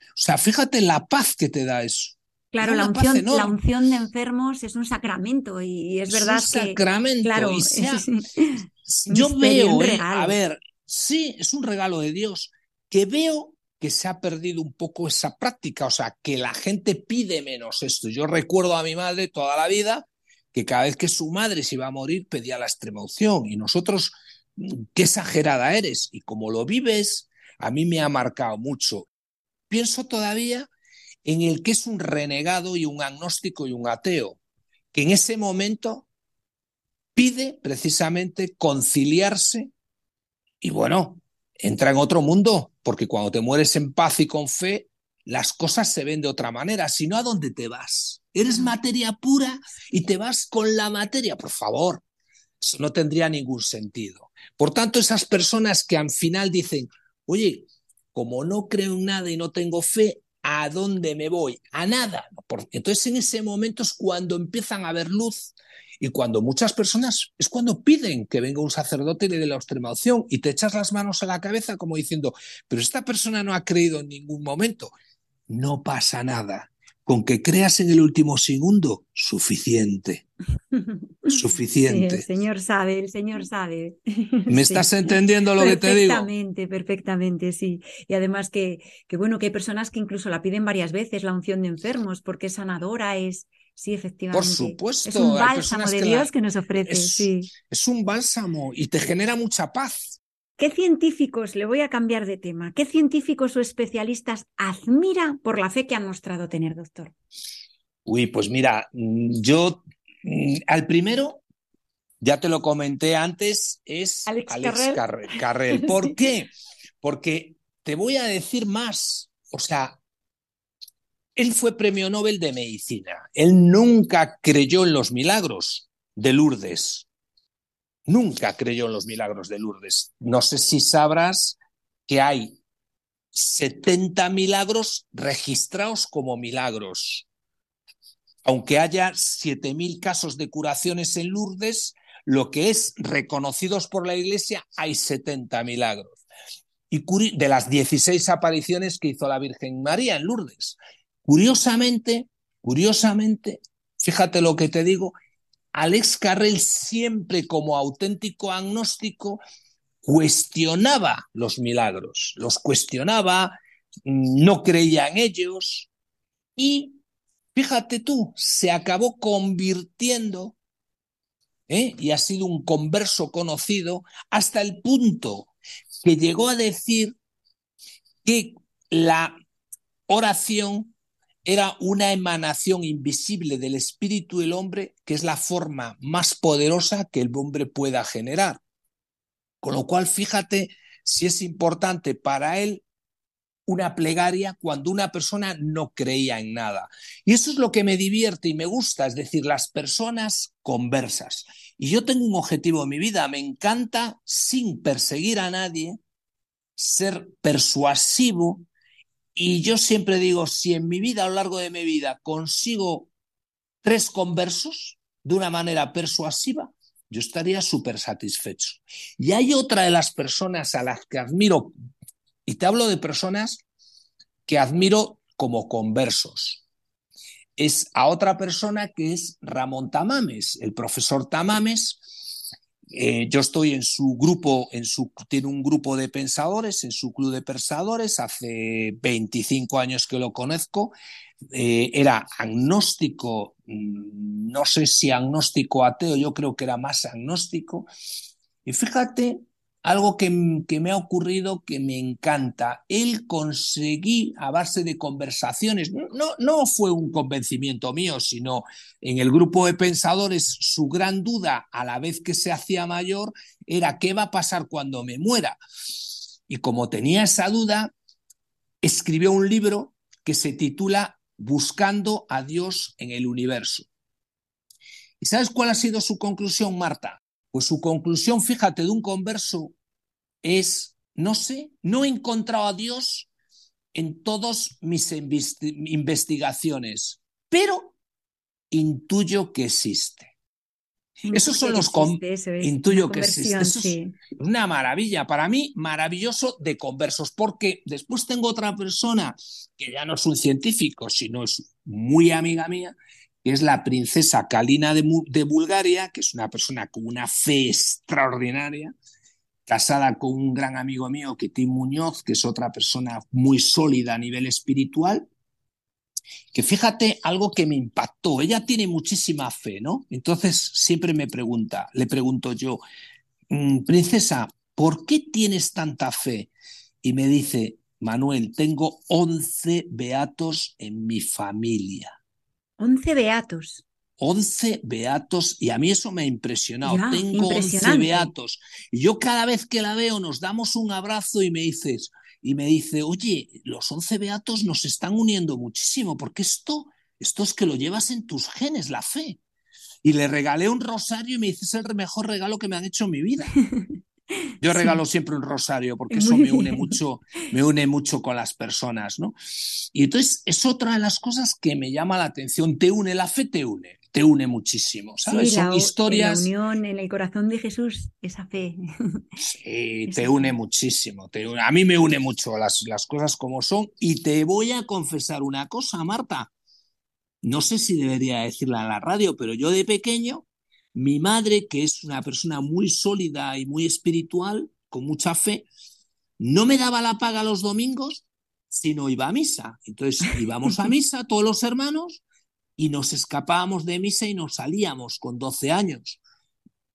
O sea, fíjate la paz que te da eso. Claro, la unción, la unción, de enfermos es un sacramento y es, verdad es un sacramento. Claro, (laughs) yo veo, eh, a ver, sí, es un regalo de Dios, que veo que se ha perdido un poco esa práctica, o sea, que la gente pide menos esto. Yo recuerdo a mi madre toda la vida que cada vez que su madre se iba a morir pedía la extrema unción y nosotros, qué exagerada eres. Y como lo vives, a mí me ha marcado mucho. Pienso todavía en el que es un renegado y un agnóstico y un ateo, que en ese momento pide precisamente conciliarse y bueno, entra en otro mundo, porque cuando te mueres en paz y con fe, las cosas se ven de otra manera. Si no, ¿a dónde te vas? Eres materia pura y te vas con la materia, por favor. Eso no tendría ningún sentido. Por tanto, esas personas que al final dicen, oye, como no creo en nada y no tengo fe, ¿a dónde me voy? A nada. Entonces en ese momento es cuando empiezan a ver luz y cuando muchas personas es cuando piden que venga un sacerdote y le dé la extrema opción y te echas las manos a la cabeza como diciendo, pero esta persona no ha creído en ningún momento. No pasa nada. Con que creas en el último segundo, suficiente. (laughs) Suficiente. Sí, el Señor sabe, el Señor sabe. (laughs) ¿Me estás entendiendo lo que te digo? Perfectamente, perfectamente, sí. Y además que, que, bueno, que hay personas que incluso la piden varias veces, la unción de enfermos, porque es sanadora, es, Sí, efectivamente. Por supuesto. Es un bálsamo de Dios que nos ofrece. Es, sí. es un bálsamo y te genera mucha paz. ¿Qué científicos, le voy a cambiar de tema, qué científicos o especialistas admira por la fe que han mostrado tener, doctor? Uy, pues mira, yo al primero, ya te lo comenté antes, es Alex, Alex Carrel. Carrel. Carrel. (laughs) ¿Por qué? Porque te voy a decir más. O sea, él fue premio Nobel de Medicina. Él nunca creyó en los milagros de Lourdes. Nunca creyó en los milagros de Lourdes. No sé si sabrás que hay 70 milagros registrados como milagros. Aunque haya 7.000 casos de curaciones en Lourdes, lo que es reconocidos por la Iglesia, hay 70 milagros. Y de las 16 apariciones que hizo la Virgen María en Lourdes. Curiosamente, curiosamente, fíjate lo que te digo, Alex Carrel siempre como auténtico agnóstico cuestionaba los milagros, los cuestionaba, no creía en ellos y fíjate tú, se acabó convirtiendo ¿eh? y ha sido un converso conocido hasta el punto que llegó a decir que la oración era una emanación invisible del espíritu del hombre, que es la forma más poderosa que el hombre pueda generar. Con lo cual, fíjate si es importante para él una plegaria cuando una persona no creía en nada. Y eso es lo que me divierte y me gusta, es decir, las personas conversas. Y yo tengo un objetivo en mi vida, me encanta, sin perseguir a nadie, ser persuasivo y yo siempre digo, si en mi vida, a lo largo de mi vida, consigo tres conversos de una manera persuasiva, yo estaría súper satisfecho. Y hay otra de las personas a las que admiro, y te hablo de personas que admiro como conversos. Es a otra persona que es Ramón Tamames, el profesor Tamames, eh, yo estoy en su grupo, en su, tiene un grupo de pensadores, en su club de pensadores, hace 25 años que lo conozco. Eh, era agnóstico, no sé si agnóstico ateo, yo creo que era más agnóstico. Y fíjate algo que, me ha ocurrido que me encanta. Él conseguí a base de conversaciones, no, no fue un convencimiento mío, sino en el grupo de pensadores su gran duda a la vez que se hacía mayor era qué va a pasar cuando me muera. Y como tenía esa duda, escribió un libro que se titula Buscando a Dios en el universo. ¿Y sabes cuál ha sido su conclusión, Marta? Pues su conclusión, fíjate, de un converso es, no sé, no he encontrado a Dios en todas mis investigaciones, pero intuyo que existe. Esos son los existe, eso es, intuyo que existe. Eso sí. es una maravilla. Para mí, maravilloso de conversos, porque después tengo otra persona que ya no es un científico, sino es muy amiga mía, que es la princesa Kalina de, de Bulgaria, que es una persona con una fe extraordinaria, casada con un gran amigo mío, que Tim Muñoz, que es otra persona muy sólida a nivel espiritual, que fíjate algo que me impactó, ella tiene muchísima fe, ¿no? Entonces siempre me pregunta, le pregunto yo, mm, princesa, ¿por qué tienes tanta fe? Y me dice, Manuel, tengo 11 beatos en mi familia. 11 beatos. 11 beatos y a mí eso me ha impresionado. Ya, Tengo 11 beatos. Y yo cada vez que la veo nos damos un abrazo y me dices, y me dice, oye, los 11 beatos nos están uniendo muchísimo, porque esto, esto es que lo llevas en tus genes, la fe. Y le regalé un rosario y me dice, es el mejor regalo que me han hecho en mi vida. (laughs) Yo Sí. regalo siempre un rosario porque eso me une mucho, me une mucho con las personas, ¿no? Y entonces es otra de las cosas que me llama la atención. Te une, la fe te une, te une muchísimo, ¿sabes? Sí, Son la, historias. la unión en el corazón de Jesús, esa fe. Sí, (laughs) Esa te une muchísimo. Te une- a mí me une mucho las, las cosas como son. Y te voy a confesar una cosa, Marta. No sé si debería decirla en la radio, pero yo de pequeño, mi madre, que es una persona muy sólida y muy espiritual, con mucha fe, no me daba la paga los domingos, sino iba a misa. Entonces íbamos a (laughs) misa todos los hermanos y nos escapábamos de misa y nos salíamos con 12 años.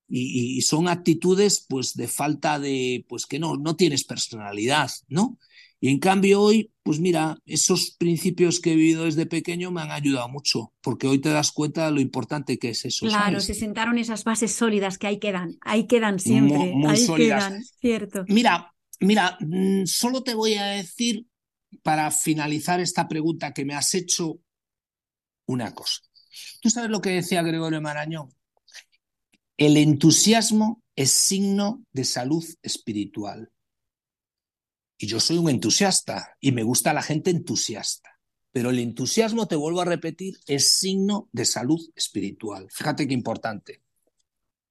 Y, y son actitudes pues de falta de, pues que no, no tienes personalidad, ¿no? Y en cambio hoy, pues mira, esos principios que he vivido desde pequeño me han ayudado mucho, porque hoy te das cuenta de lo importante que es eso, Claro, ¿sabes? se sentaron esas bases sólidas que ahí quedan, ahí quedan siempre, Mu- muy ahí sólidas. quedan, cierto. Mira, mira, mm, solo te voy a decir para finalizar esta pregunta que me has hecho una cosa. ¿Tú sabes lo que decía Gregorio Marañón? El entusiasmo es signo de salud espiritual. Y yo soy un entusiasta y me gusta la gente entusiasta. Pero el entusiasmo, te vuelvo a repetir, es signo de salud espiritual. Fíjate qué importante.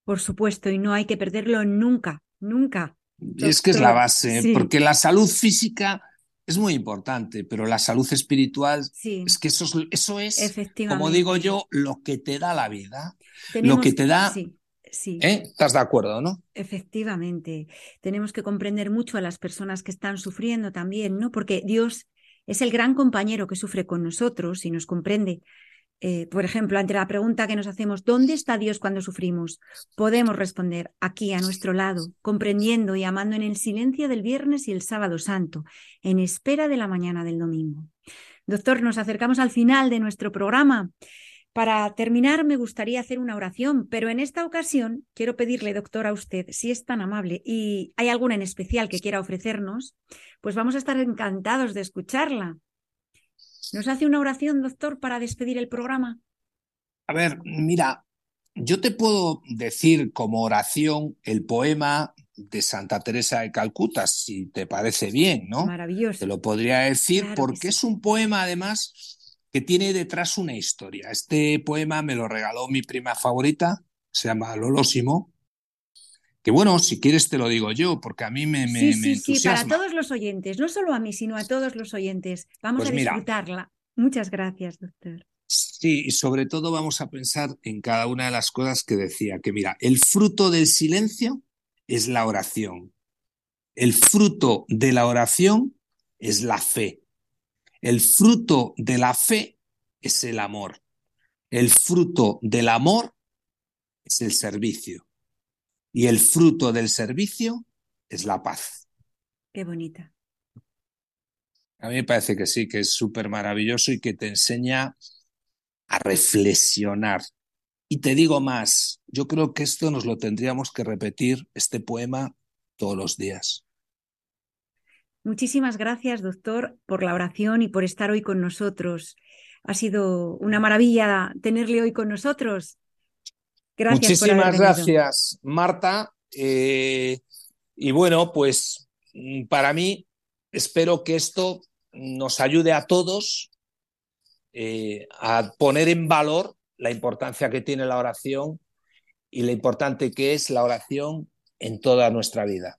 Por supuesto, y no hay que perderlo nunca, nunca. Es que es la base, sí. porque la salud física es muy importante, pero la salud espiritual Sí, es que eso es, eso es como digo yo, lo que te da la vida. Tenemos, que te da- Sí, sí. ¿Eh? ¿Estás de acuerdo, no? Efectivamente, tenemos que comprender mucho a las personas que están sufriendo también, ¿no? Porque Dios es el gran compañero que sufre con nosotros y nos comprende. Eh, por ejemplo, ante la pregunta que nos hacemos, ¿dónde está Dios cuando sufrimos? Podemos responder aquí, a nuestro lado, comprendiendo y amando en el silencio del viernes y el sábado santo, en espera de la mañana del domingo. Doctor, nos acercamos al final de nuestro programa. Para terminar, me gustaría hacer una oración, pero en esta ocasión quiero pedirle, doctor, a usted, si es tan amable y hay alguna en especial que quiera ofrecernos, pues vamos a estar encantados de escucharla. ¿Nos hace una oración, doctor, para despedir el programa? A ver, mira, yo te puedo decir como oración el poema de Santa Teresa de Calcuta, si te parece bien, ¿no? Maravilloso. Te lo podría decir Claro porque sí. es un poema además que tiene detrás una historia. Este poema me lo regaló mi prima favorita, se llama Lolósimo, que bueno, si quieres te lo digo yo, porque a mí me, me, sí, me sí, sí, para todos los oyentes, no solo a mí, sino a todos los oyentes. Vamos Pues a mira. disfrutarla. Muchas gracias, doctor. Sí, y sobre todo vamos a pensar en cada una de las cosas que decía, que mira, el fruto del silencio es la oración. El fruto de la oración es la fe. El fruto de la fe es el amor. El fruto del amor es el servicio. Y el fruto del servicio es la paz. Qué bonita. A mí me parece que sí, que es súper maravilloso y que te enseña a reflexionar. Y te digo más, yo creo que esto nos lo tendríamos que repetir, este poema, todos los días. Muchísimas gracias, doctor, por la oración y por estar hoy con nosotros. Ha sido una maravilla tenerle hoy con nosotros. Gracias Muchísimas gracias, Marta. Eh, y bueno, pues mm, para mí, espero que esto nos ayude a todos eh, a poner en valor la importancia que tiene la oración y lo importante que es la oración en toda nuestra vida.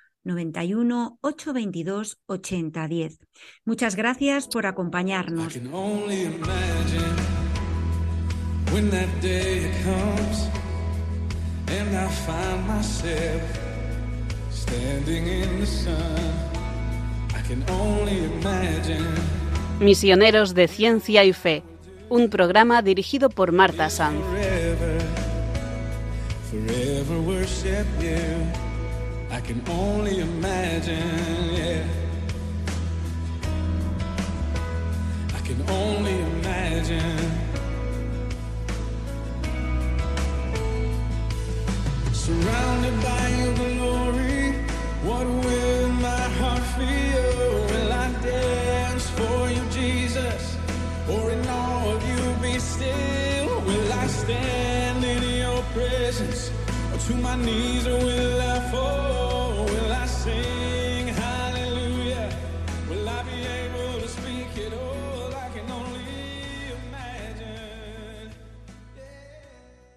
91 822 8010. Muchas gracias por acompañarnos. can only imagine when that day comes and I find myself standing in the sun. I can only imagine. Misioneros de Ciencia y Fe, un programa dirigido por Marta Sanz. I can only imagine, yeah. I can only imagine. Surrounded by your glory, what will my heart feel? Will I dance for you, Jesus? Or in all of you be still? Will I stand in your presence? Or to my knees, or will